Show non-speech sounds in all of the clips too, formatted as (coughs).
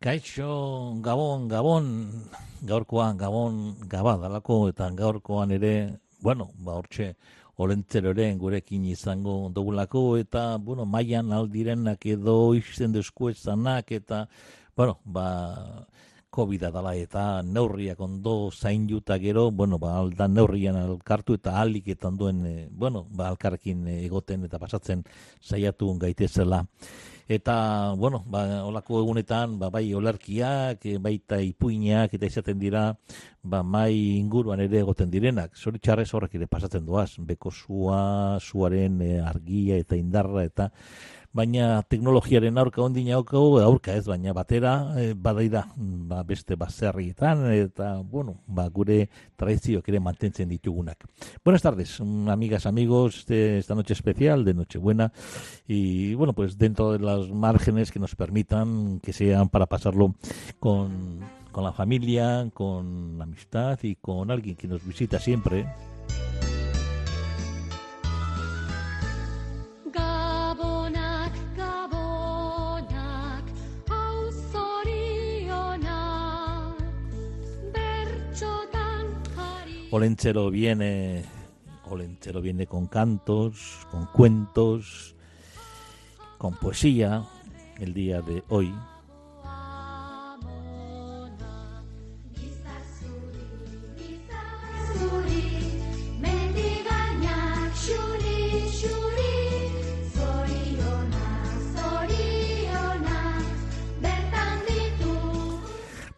Kaixo, Gabon, Gabon, gaurkoan, Gabon, Gaba dalako, eta gaurkoan ere, bueno, ba, hortxe, olentzeroren gurekin izango dugulako, eta, bueno, maian aldirenak edo izten duzkuezanak, eta, bueno, ba, covid dala eta neurriak ondo zain juta gero, bueno, ba, aldan neurrian alkartu eta alik eta onduen, e, bueno, ba, alkarrekin egoten eta pasatzen saiatu gaitezela. Eta, bueno, ba, olako egunetan, ba, bai olarkiak, e, baita ipuinak eta izaten dira, ba, mai inguruan ere egoten direnak. Zoritxarrez horrek ere pasatzen doaz, beko zua, zuaren e, argia eta indarra eta baina teknologiaren aurka ondina aurka ez, baina batera e, badaida ba, beste baserrietan eta, bueno, ba, gure tradizioak ere mantentzen ditugunak. Buenas tardes, amigas, amigos, de esta noche especial de Nochebuena y, bueno, pues dentro de las márgenes que nos permitan que sean para pasarlo con, con la familia, con la amistad y con alguien que nos visita siempre, Olenchero viene, Olenchero viene con cantos, con cuentos, con poesía el día de hoy.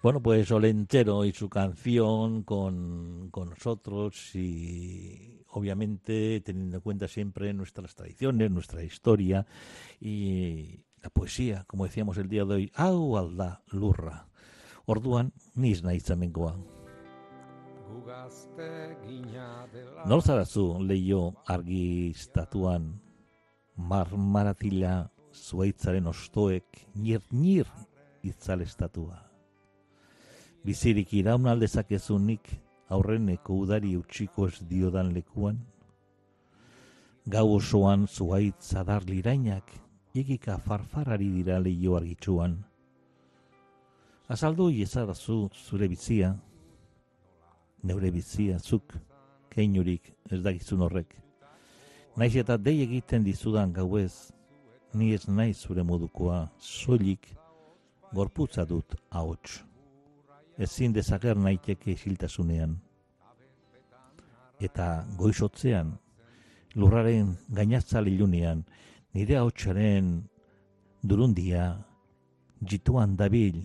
Bueno, pues Olentero y su canción con, con, nosotros y obviamente teniendo en cuenta siempre nuestras tradiciones, nuestra historia y la poesía, como decíamos el día de hoy, hau alda lurra. Orduan, niz naiz hemengoa. Norzarazu leio argistatuan marmaratila zuaitzaren ostoek nir-nir itzalestatua bizirik iraun aldezakezunik aurreneko udari utxiko ez diodan lekuan? Gau osoan zuait zadar lirainak, egika farfarari dira lehio argitzuan. Azaldu iezadazu zure bizia, neure bizia, zuk, keinurik ez dagizun horrek. Naiz eta dei egiten dizudan gauez, ni ez naiz zure modukoa, soilik, gorputza dut ahots ezin dezager naiteke isiltasunean. Eta goizotzean, lurraren gainazza lilunean, nire hautsaren durundia, jituan dabil,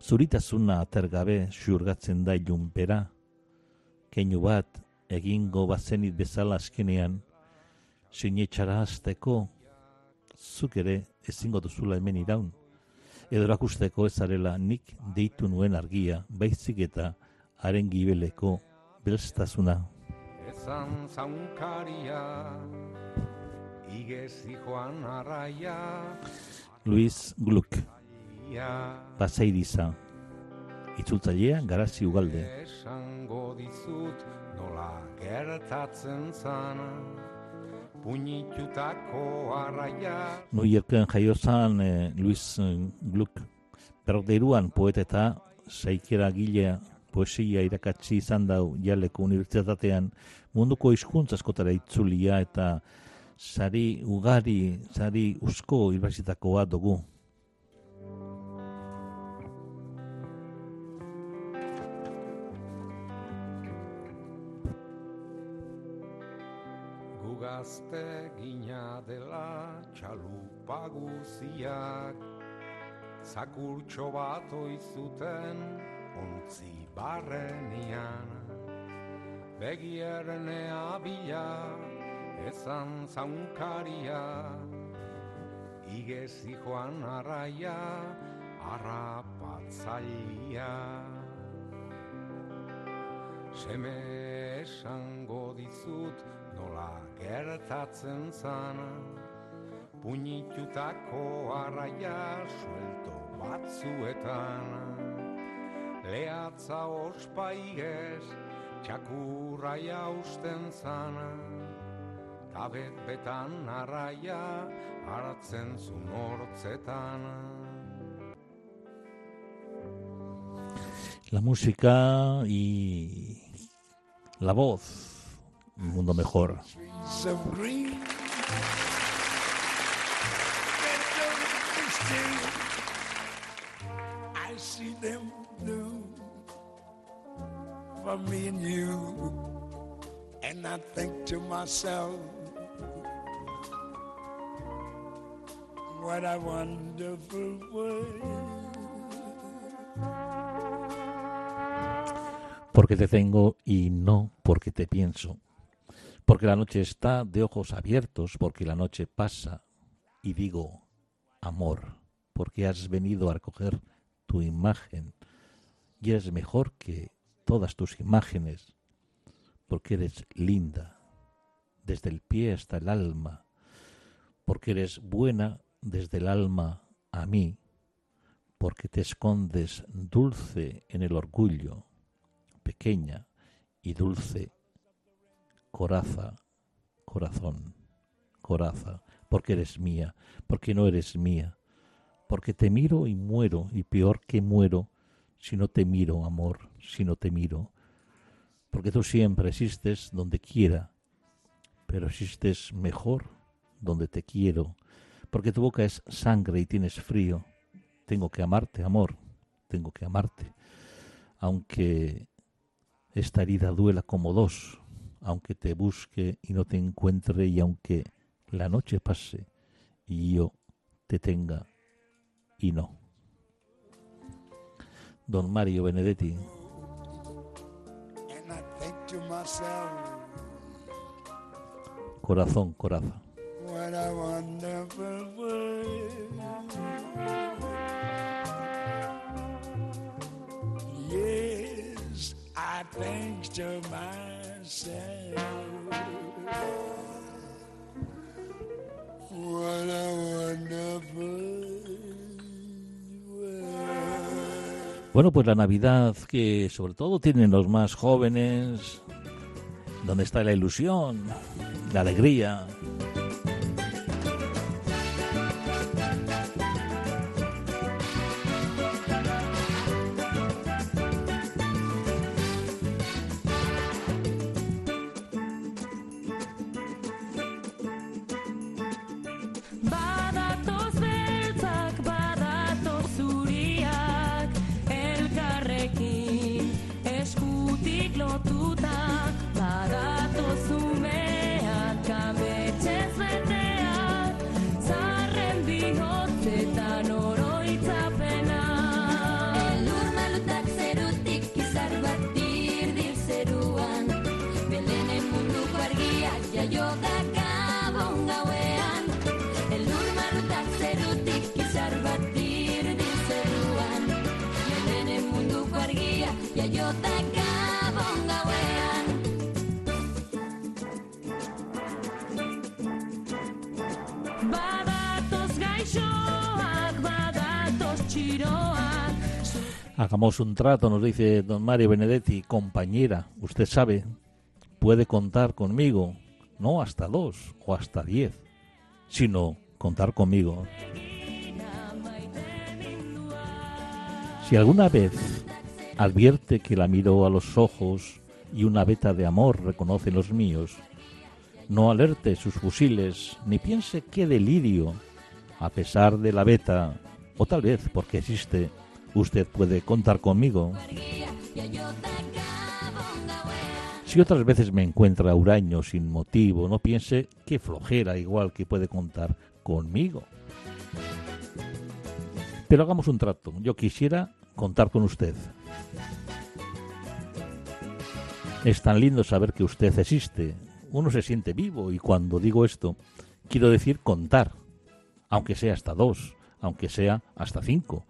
zuritasuna atergabe xurgatzen da ilunpera, keinu bat egingo bazenit bezala askenean, sinetxara azteko, zuk ere ezingo duzula hemen iraun edo erakusteko ezarela nik deitu nuen argia, baizik eta haren gibeleko belztasuna. Ezan zaunkaria, igezi joan arraia, Luis Gluck, Basairiza, itzultzailea garazi ugalde. Esango dizut nola gertatzen zana, puñitutako arraia. New Yorken jaio zan eh, Luis eh, Gluck, berderuan poeta eta saikera gilea poesia irakatsi izan dau jaleko unibertsitatean munduko hizkuntza askotara itzulia eta sari ugari, sari usko unibertsitakoa dugu. Guziak Zakurtxo bat oizuten ontzi barrenian Begierrenea bila ezan zaunkaria Igezi joan arraia arrapatza zaila Seme esango dizut nola gertatzen zana Puñitutako arraia suelto batzuetan. Lehatza ospaigez txakurra jausten zana Tabet betan arraia hartzen zun hortzetan La música y la voz, un mundo mejor. Them blue for me and you. And I think to myself, what a wonderful world. Porque te tengo y no porque te pienso. Porque la noche está de ojos abiertos, porque la noche pasa y digo, amor, porque has venido a recoger tu imagen. Y eres mejor que todas tus imágenes, porque eres linda desde el pie hasta el alma, porque eres buena desde el alma a mí, porque te escondes dulce en el orgullo, pequeña y dulce, coraza, corazón, coraza, porque eres mía, porque no eres mía, porque te miro y muero, y peor que muero si no te miro, amor, si no te miro, porque tú siempre existes donde quiera, pero existes mejor donde te quiero, porque tu boca es sangre y tienes frío. Tengo que amarte, amor, tengo que amarte, aunque esta herida duela como dos, aunque te busque y no te encuentre y aunque la noche pase y yo te tenga y no. Don Mario Benedetti. Corazón, coraza. Yes, I think to myself, what a wonderful Bueno, pues la Navidad que sobre todo tienen los más jóvenes, donde está la ilusión, la alegría. Hagamos un trato, nos dice don Mario Benedetti, compañera, usted sabe, puede contar conmigo, no hasta dos o hasta diez, sino contar conmigo. Si alguna vez advierte que la miro a los ojos y una veta de amor reconoce los míos, no alerte sus fusiles, ni piense qué delirio, a pesar de la veta, o tal vez porque existe, usted puede contar conmigo. Si otras veces me encuentra huraño sin motivo, no piense que flojera igual que puede contar conmigo. Pero hagamos un trato. Yo quisiera contar con usted. Es tan lindo saber que usted existe. Uno se siente vivo y cuando digo esto, quiero decir contar, aunque sea hasta dos, aunque sea hasta cinco.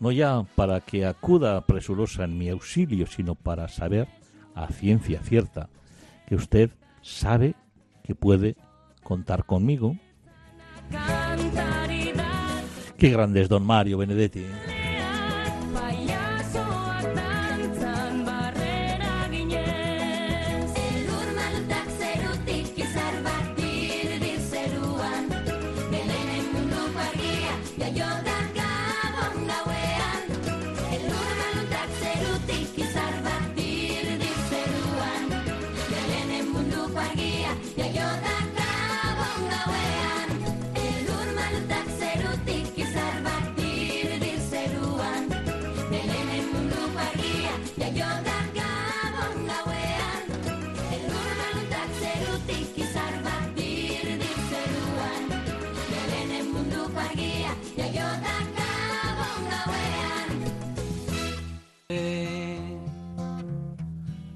No ya para que acuda presurosa en mi auxilio, sino para saber a ciencia cierta que usted sabe que puede contar conmigo. Qué grande es don Mario Benedetti.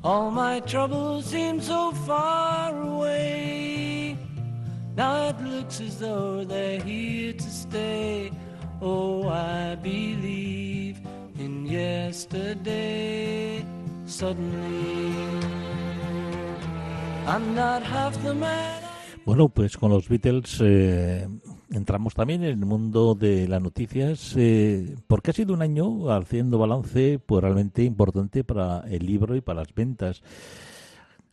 All my troubles seem so far away. Now it looks as though they're here to stay. Oh, I believe in yesterday. Suddenly, I'm not half the man. Bueno, pues con los Beatles eh, entramos también en el mundo de las noticias, eh, porque ha sido un año haciendo balance pues realmente importante para el libro y para las ventas.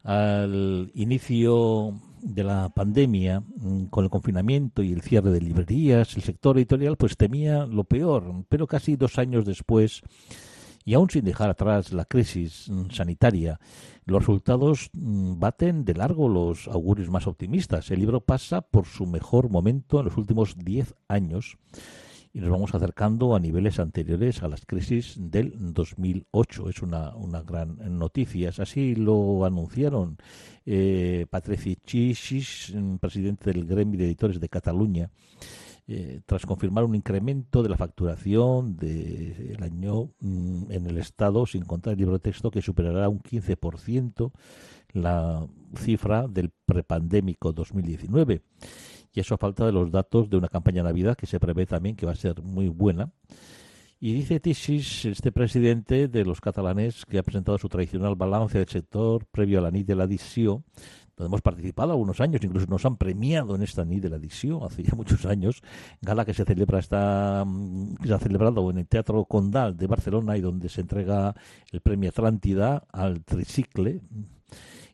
Al inicio de la pandemia, mm, con el confinamiento y el cierre de librerías, el sector editorial pues temía lo peor, pero casi dos años después, y aún sin dejar atrás la crisis mm, sanitaria, los resultados mm, baten de largo los augurios más optimistas. El libro pasa por su mejor momento en los últimos 10 años y nos vamos acercando a niveles anteriores a las crisis del 2008. Es una, gran noticia. Así lo anunciaron eh, Patrici Chichis, mm, presidente del Gremio de Editores de Cataluña, eh, tras confirmar un incremento de la facturación del año mm, en el Estado, sin contar el libro de texto, que superará un 15% la cifra del prepandémico 2019. Y eso a falta de los datos de una campaña de Navidad que se prevé también que va a ser muy buena. Y dice Tisis, este presidente de los catalanes, que ha presentado su tradicional balance del sector previo a la NIT de la DISIO, hemos participado algunos años, incluso nos han premiado en esta NIT de la DISIO hace ya muchos años, gala que se celebra está mm, que se ha celebrado en el Teatro Condal de Barcelona y donde se entrega el premio Atlántida al tricicle.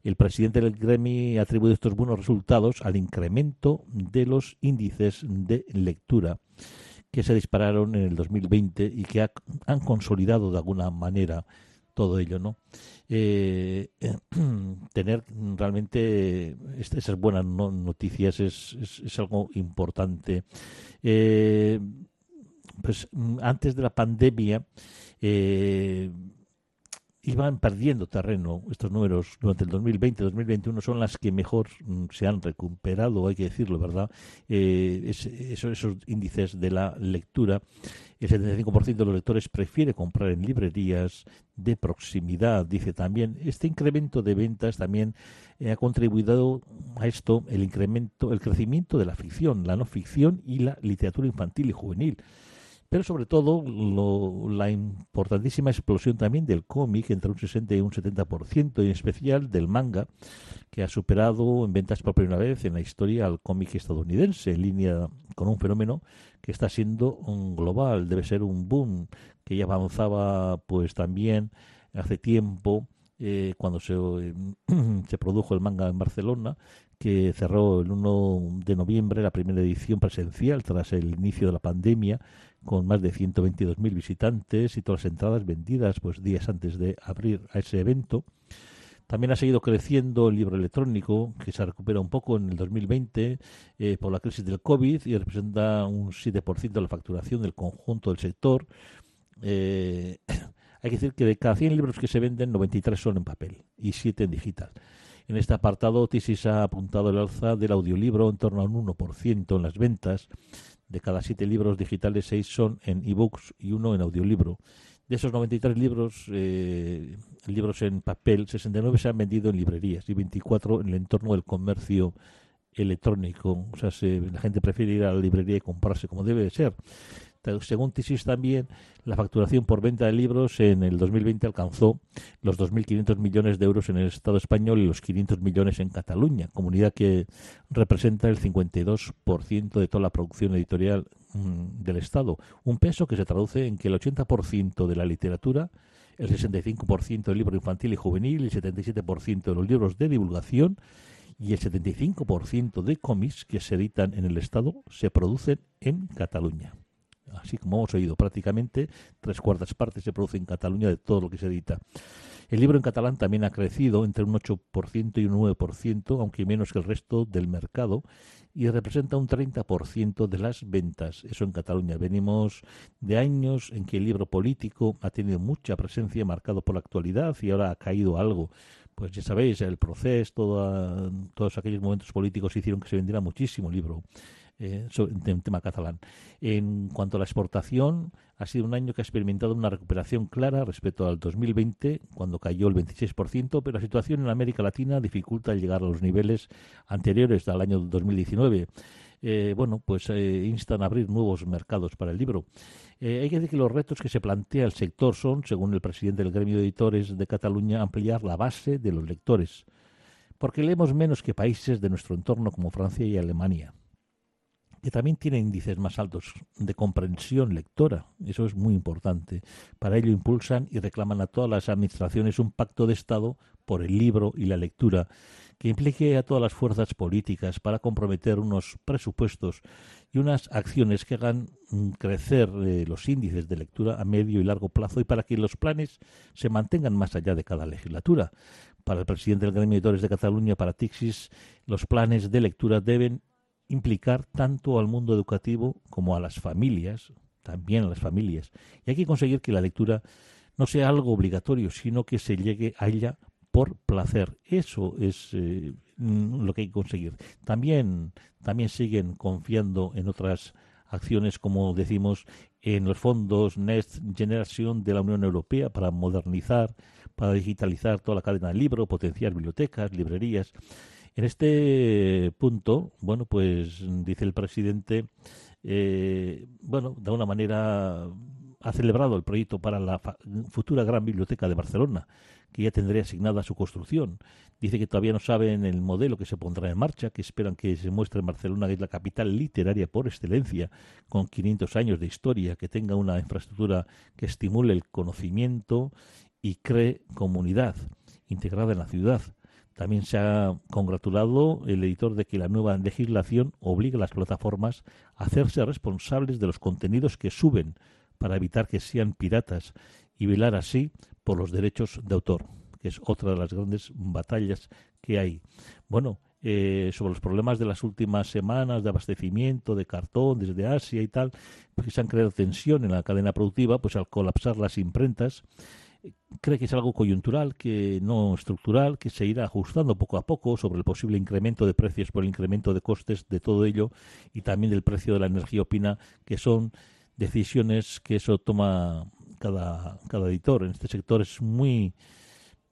El presidente del Gremi atribuye estos buenos resultados al incremento de los índices de lectura que se dispararon en el 2020 y que ha- han consolidado de alguna manera todo ello, ¿no? Eh, (clears throat) tener realmente est- esas buenas no- noticias es, es- es algo importante. Eh, pues mm, antes de la pandemia eh, iban perdiendo terreno estos números durante el 2020-2021 son las que mejor mm, se han recuperado, hay que decirlo, ¿verdad? Eh, es- eso- esos índices de la lectura, el 75% de los lectores prefiere comprar en librerías de proximidad, dice también. Este incremento de ventas también eh, ha contribuido a esto el incremento, el crecimiento de la ficción, la no ficción y la literatura infantil y juvenil pero sobre todo lo- la importantísima explosión también del cómic entre un 60 y un 70% y en especial del manga que ha superado en ventas por primera vez en la historia al cómic estadounidense en línea con un fenómeno que está siendo un global debe ser un boom que ya avanzaba pues también hace tiempo eh, cuando se, (clears throat) se produjo el manga en Barcelona que cerró el 1 de noviembre la primera edición presencial tras el inicio de la pandemia con más de 122.000 visitantes y todas las entradas vendidas pues días antes de abrir a ese evento. También ha seguido creciendo el libro electrónico, que se recupera un poco en el 2020 eh, por la crisis del COVID y representa un 7% de la facturación del conjunto del sector. Eh, (coughs) hay que decir que de cada 100 libros que se venden, 93 son en papel y 7 en digital. En este apartado, Tisis ha apuntado el alza del audiolibro en torno a un 1% en las ventas. De cada 7 libros digitales, 6 son en ebooks y uno en audiolibro. De esos 93 libros, eh, libros en papel, 69 se han vendido en librerías y 24 en el entorno del comercio electrónico. O sea, se- la gente prefiere ir a la librería y comprarse como debe de ser. Según Tisis también, la facturación por venta de libros en el 2020 alcanzó los 2.500 millones de euros en el Estado español y los 500 millones en Cataluña, comunidad que representa el 52% de toda la producción editorial mm, del Estado. Un peso que se traduce en que el 80% de la literatura, el 65% del libro infantil y juvenil, el 77% de los libros de divulgación y el 75% de cómics que se editan en el Estado se producen en Cataluña. Así como hemos oído, prácticamente tres cuartas partes se produce en Cataluña de todo lo que se edita. El libro en catalán también ha crecido entre un 8% y un 9%, aunque menos que el resto del mercado, y representa un 30% de las ventas. Eso en Cataluña. Venimos de años en que el libro político ha tenido mucha presencia, marcado por la actualidad, y ahora ha caído algo. Pues ya sabéis, el proceso, todos aquellos momentos políticos hicieron que se vendiera muchísimo libro eh, en tema catalán. En cuanto a la exportación, ha sido un año que ha experimentado una recuperación clara respecto al 2020, cuando cayó el 26%, pero la situación en América Latina dificulta llegar a los niveles anteriores al año 2019. Eh, bueno, pues eh, instan a abrir nuevos mercados para el libro. Eh, hay que decir que los retos que se plantea el sector son, según el presidente del gremio de editores de Cataluña, ampliar la base de los lectores, porque leemos menos que países de nuestro entorno como Francia y Alemania que también tiene índices más altos de comprensión lectora. Eso es muy importante. Para ello impulsan y reclaman a todas las administraciones un pacto de Estado por el libro y la lectura que implique a todas las fuerzas políticas para comprometer unos presupuestos y unas acciones que hagan mm, crecer eh, los índices de lectura a medio y largo plazo y para que los planes se mantengan más allá de cada legislatura. Para el presidente del gremio de editores de Cataluña, para Tixis, los planes de lectura deben implicar tanto al mundo educativo como a las familias, también a las familias. Y hay que conseguir que la lectura no sea algo obligatorio, sino que se llegue a ella por placer. Eso es eh, mm, lo que hay que conseguir. También, también siguen confiando en otras acciones, como decimos, en los fondos Next Generation de la Unión Europea para modernizar, para digitalizar toda la cadena del libro, potenciar bibliotecas, librerías. En este punto, bueno, pues dice el presidente, eh, bueno, de alguna manera ha celebrado el proyecto para la futura gran biblioteca de Barcelona, que ya tendría asignada su construcción. Dice que todavía no saben el modelo que se pondrá en marcha, que esperan que se muestre en Barcelona, que es la capital literaria por excelencia, con 500 años de historia, que tenga una infraestructura que estimule el conocimiento y cree comunidad integrada en la ciudad. También se ha congratulado el editor de que la nueva legislación obliga a las plataformas a hacerse responsables de los contenidos que suben para evitar que sean piratas y velar así por los derechos de autor, que es otra de las grandes batallas que hay. Bueno, eh, sobre los problemas de las últimas semanas de abastecimiento de cartón desde Asia y tal, porque se han creado tensión en la cadena productiva, pues al colapsar las imprentas, cree que es algo coyuntural, que no estructural, que se irá ajustando poco a poco sobre el posible incremento de precios por el incremento de costes de todo ello y también del precio de la energía opina que son decisiones que eso toma cada, cada editor. En este sector es muy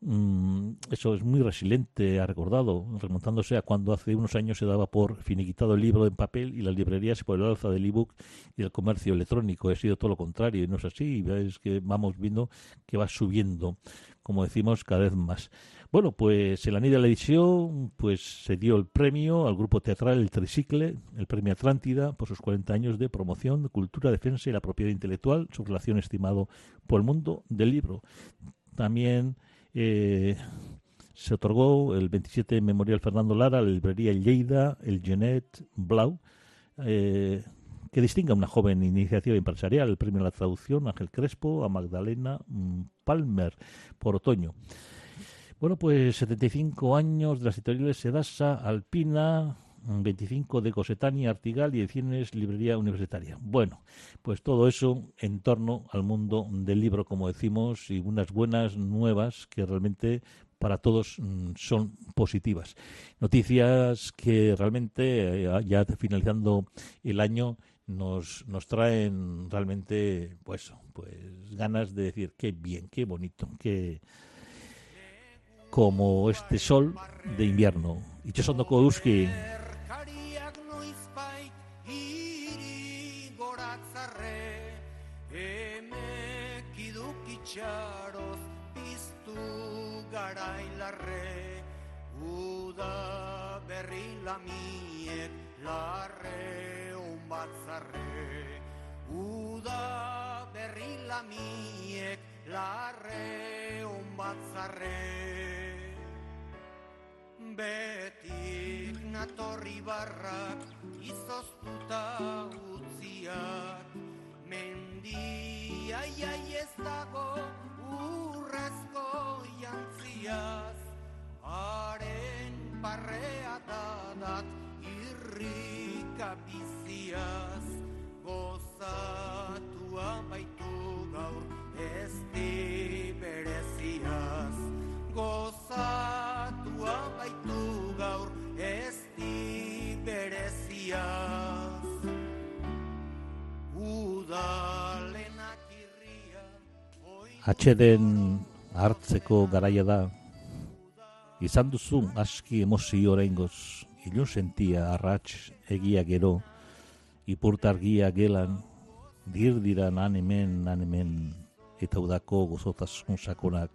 eso es muy resiliente, ha recordado, remontándose a cuando hace unos años se daba por finiquitado el libro en papel y las librerías por el alza del ebook y del comercio electrónico. Ha sido todo lo contrario y no es así. Es que vamos viendo que va subiendo, como decimos, cada vez más. Bueno, pues en la de la edición pues se dio el premio al grupo teatral El Tricicle, el premio Atlántida, por sus 40 años de promoción cultura, defensa y la propiedad intelectual, su relación estimado por el mundo del libro. También eh, se otorgó el 27 Memorial Fernando Lara, la librería Lleida, el Genet Blau, eh, que distinga una joven iniciativa empresarial, el premio a la traducción Ángel Crespo, a Magdalena mm, Palmer por otoño. Bueno, pues 75 años de las editoriales Sedasa, Alpina, 25 de Cosetani, Artigal y Ediciones Librería Universitaria. Bueno, pues todo eso en torno al mundo del libro, como decimos, y unas buenas nuevas que realmente para todos mm, son positivas. Noticias que realmente, eh, ya finalizando el año, nos, nos traen realmente pues, pues ganas de decir qué bien, qué bonito, qué como este sol de invierno. Itxasondo Euski. Erkariak itxaroz piztu garailarre Uda berri lamiek larre batzarre Uda berri lamiek larre batzarre Betik natorri barrak izoztuta utziak Mendia iai ez dago urrezko jantziaz. Haren parrea dadat irrika biziaz. Gozatua baitu Atxeden hartzeko garaia da. Izan duzu aski emozio oraingoz, ilun sentia arrats egia gero, ipurtargia gelan, dirdiran han hemen, han hemen, eta udako gozotasun sakonak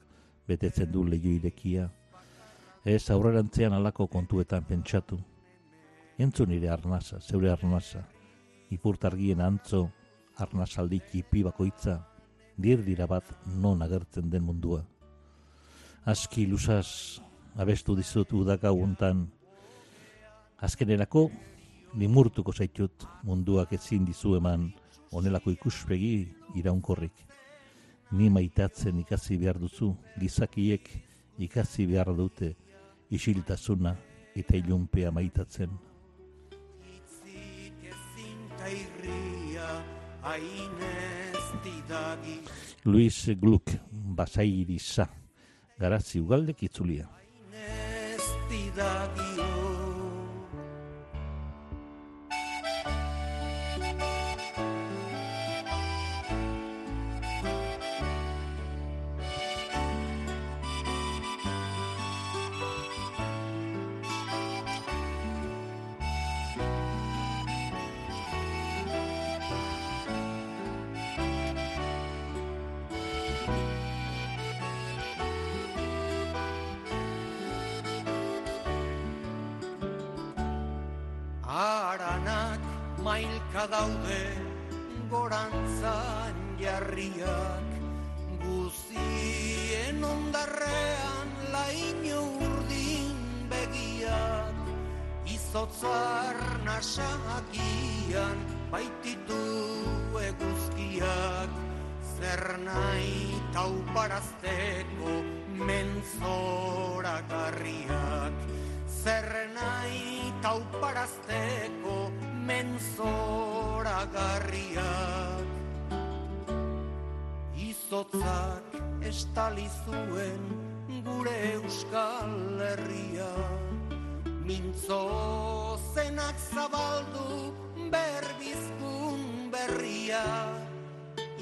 betetzen du leio irekia. Ez aurrerantzean alako kontuetan pentsatu. Entzun nire arnasa, zeure arnasa, ipurtargien antzo, arnasaldi txipi bakoitza, dirdira bat non agertzen den mundua. Aski lusaz abestu dizut udaka untan, azkenerako limurtuko zaitut munduak ezin dizu eman onelako ikuspegi iraunkorrik. Ni maitatzen ikasi behar duzu, gizakiek ikasi behar dute isiltasuna eta ilunpea maitatzen. Itzik ezin ta irria hainez didagi Luis Gluck, basairiza, garazi ugaldek itzulia. Mailka daude gorantzan jarriak Guzien ondarrean laino urdin begiak Izotzar nasakian baititu eguzkiak Zer nahi tauparazteko menzoragarriak Zer nahi tauparazteko menzoragarriak Izotzak estali zuen gure euskal herria. Mintzo zenak zabaldu berbizkun berria.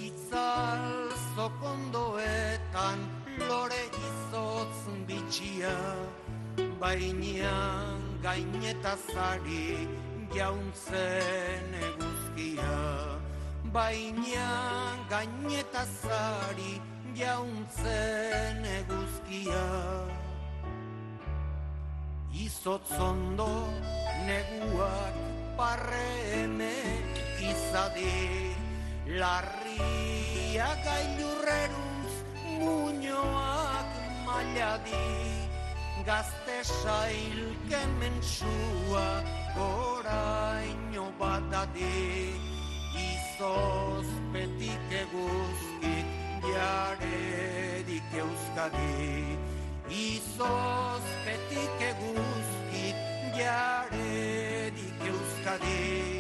Itzal zokondoetan lore izotz bitxia. Bainean gainetazari jauntzen eguzkia Bainean gainetazari jauntzen eguzkia Izotzondo neguak parreme izadi Larria gailurreruz muñoak mailadi Gazte sail kemensua oraino badadi Izozpetik eguzkit jaredik euskadi Izozpetik eguzkit jaredik euskadi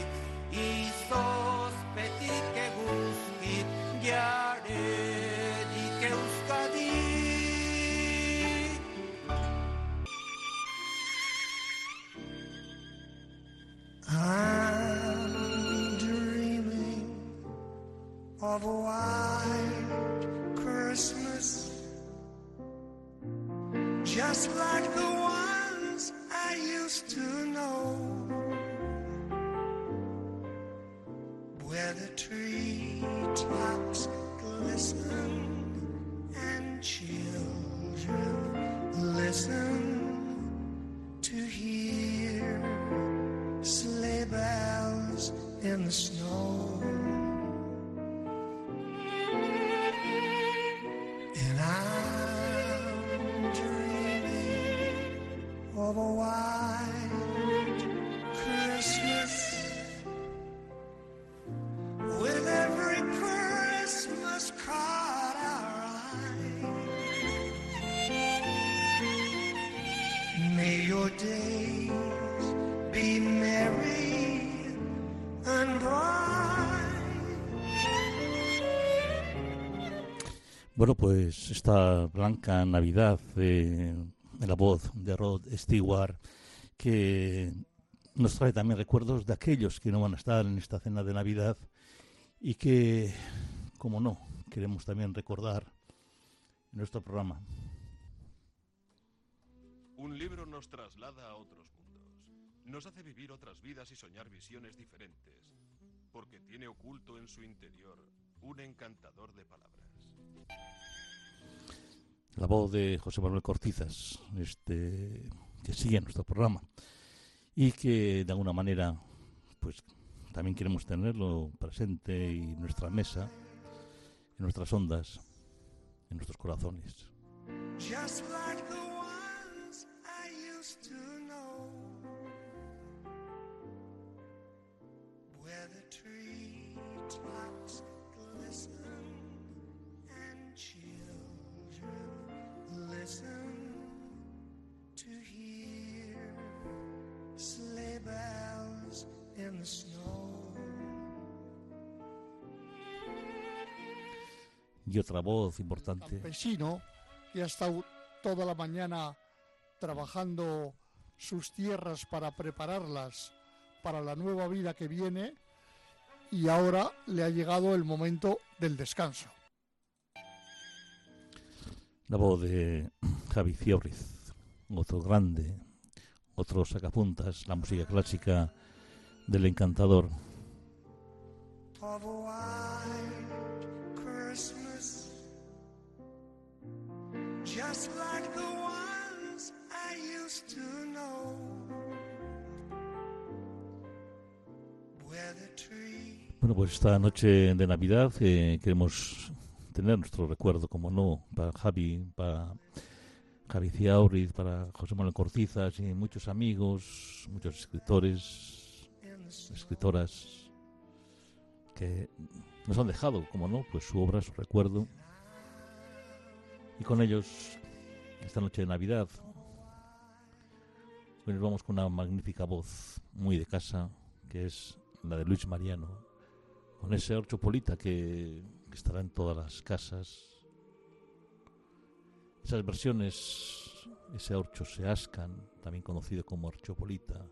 I'm dreaming of a white Christmas, just like the ones I used to know, where the treetops glisten and children things. Bueno, pues esta blanca Navidad en la voz de Rod Stewart, que nos trae también recuerdos de aquellos que no van a estar en esta cena de Navidad y que, como no, queremos también recordar en nuestro programa. Un libro nos traslada a otros mundos. Nos hace vivir otras vidas y soñar visiones diferentes. Porque tiene oculto en su interior un encantador de palabras. La voz de José Manuel Cortizas, este, que sigue nuestro programa y que de alguna manera, pues también queremos tenerlo presente en nuestra mesa, en nuestras ondas, en nuestros corazones. Y otra voz importante, campesino que ha estado toda la mañana trabajando sus tierras para prepararlas para la nueva vida que viene y ahora le ha llegado el momento del descanso. la voz de Javi Fiorriz, otro grande, otro sacapuntas, la música clásica del encantador. of a white Christmas, Bueno, pues esta noche de Navidad eh, queremos tener nuestro recuerdo, como no, para Javi, para Javi Ciauriz, para José Manuel Cortizas y muchos amigos, muchos escritores, escritoras que nos han dejado, como no, pues su obra, su recuerdo. Y con ellos, esta noche de Navidad, hoy nos vamos con una magnífica voz, muy de casa, que es la de Luis Mariano, con ese orchopolita que, que estará en todas las casas. Esas versiones, ese orcho seascan, también conocido como orchopolita,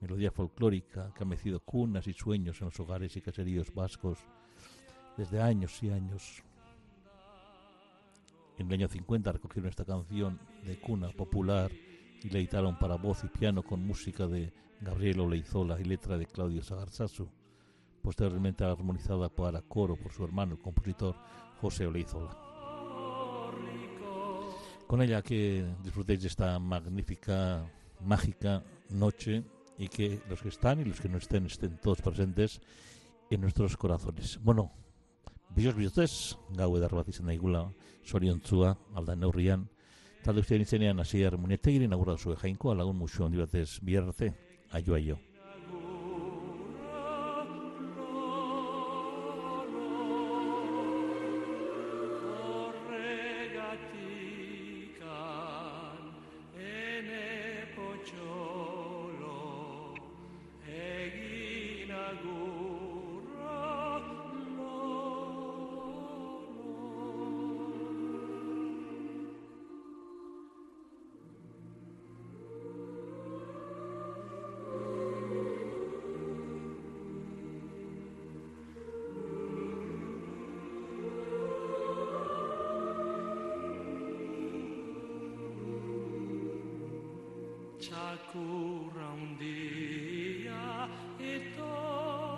melodía folclórica que ha mecido cunas y sueños en los hogares y caseríos vascos desde años y años. En el año 50 recogieron esta canción de cuna popular y la editaron para voz y piano con música de Gabriel Oleizola y letra de Claudio Sagarsasu, posteriormente armonizada para coro por su hermano, el compositor José Oleizola. Con ella que disfrutéis de esta magnífica, mágica noche y que los que están y los que no estén estén todos presentes en nuestros corazones. Bueno, bios bihotez, gau edar bat izan daigula, zoriontzua, alda neurrian, talde ustean izenean hasi harmonietegiri nagurra zuen jainkoa lagun musu handi batez bihar arte, aio aio. Chakurandia eto